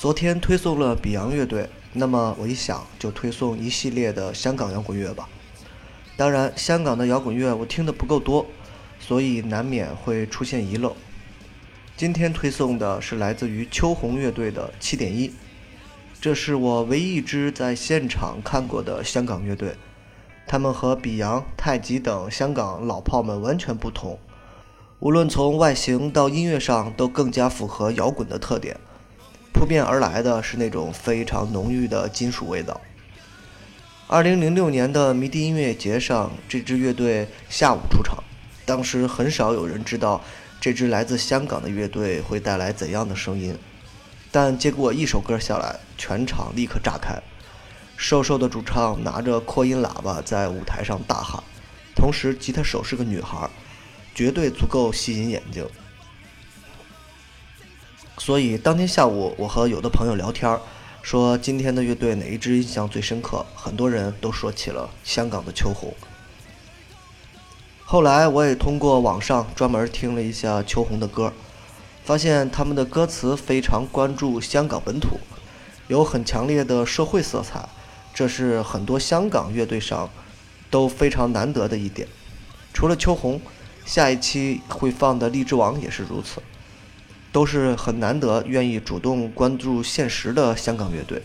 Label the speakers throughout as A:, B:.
A: 昨天推送了比洋乐队，那么我一想就推送一系列的香港摇滚乐吧。当然，香港的摇滚乐我听的不够多，所以难免会出现遗漏。今天推送的是来自于秋红乐队的《七点一》，这是我唯一一支在现场看过的香港乐队。他们和比洋、太极等香港老炮们完全不同，无论从外形到音乐上都更加符合摇滚的特点。扑面而来的是那种非常浓郁的金属味道。二零零六年的迷笛音乐节上，这支乐队下午出场，当时很少有人知道这支来自香港的乐队会带来怎样的声音，但结果一首歌下来，全场立刻炸开。瘦瘦的主唱拿着扩音喇叭在舞台上大喊，同时吉他手是个女孩，绝对足够吸引眼睛。所以当天下午，我和有的朋友聊天，说今天的乐队哪一支印象最深刻？很多人都说起了香港的秋红。后来我也通过网上专门听了一下秋红的歌，发现他们的歌词非常关注香港本土，有很强烈的社会色彩。这是很多香港乐队上都非常难得的一点。除了秋红，下一期会放的荔枝王也是如此，都是很难得愿意主动关注现实的香港乐队。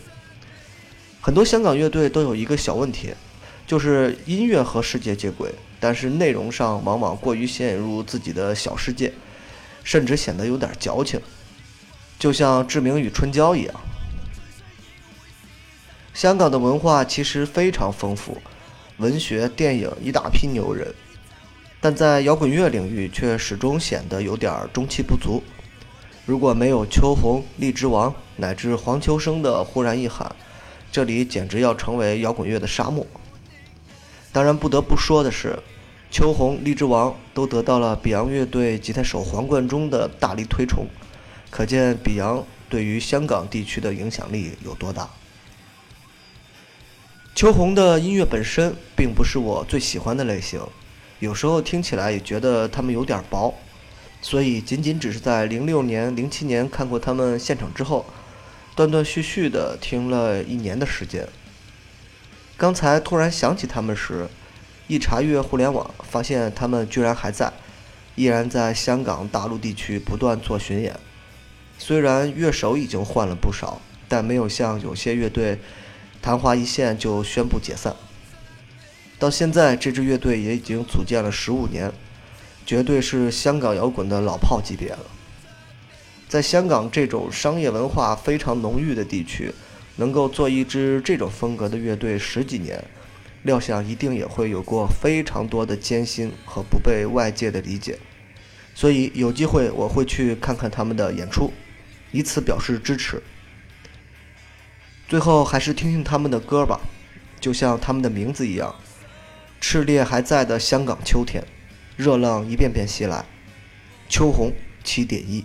A: 很多香港乐队都有一个小问题，就是音乐和世界接轨，但是内容上往往过于陷入自己的小世界，甚至显得有点矫情，就像志明与春娇一样。香港的文化其实非常丰富，文学、电影一大批牛人，但在摇滚乐领域却始终显得有点中气不足。如果没有秋红、荔枝王乃至黄秋生的忽然一喊，这里简直要成为摇滚乐的沙漠。当然，不得不说的是，秋红、荔枝王都得到了比洋乐队吉他手黄贯中的大力推崇，可见比洋对于香港地区的影响力有多大。秋红的音乐本身并不是我最喜欢的类型，有时候听起来也觉得他们有点薄，所以仅仅只是在零六年、零七年看过他们现场之后，断断续续的听了一年的时间。刚才突然想起他们时，一查阅互联网，发现他们居然还在，依然在香港、大陆地区不断做巡演。虽然乐手已经换了不少，但没有像有些乐队。昙花一现就宣布解散，到现在这支乐队也已经组建了十五年，绝对是香港摇滚的老炮级别了。在香港这种商业文化非常浓郁的地区，能够做一支这种风格的乐队十几年，料想一定也会有过非常多的艰辛和不被外界的理解。所以有机会我会去看看他们的演出，以此表示支持。最后还是听听他们的歌吧，就像他们的名字一样，炽烈还在的香港秋天，热浪一遍遍袭来，秋红七点一。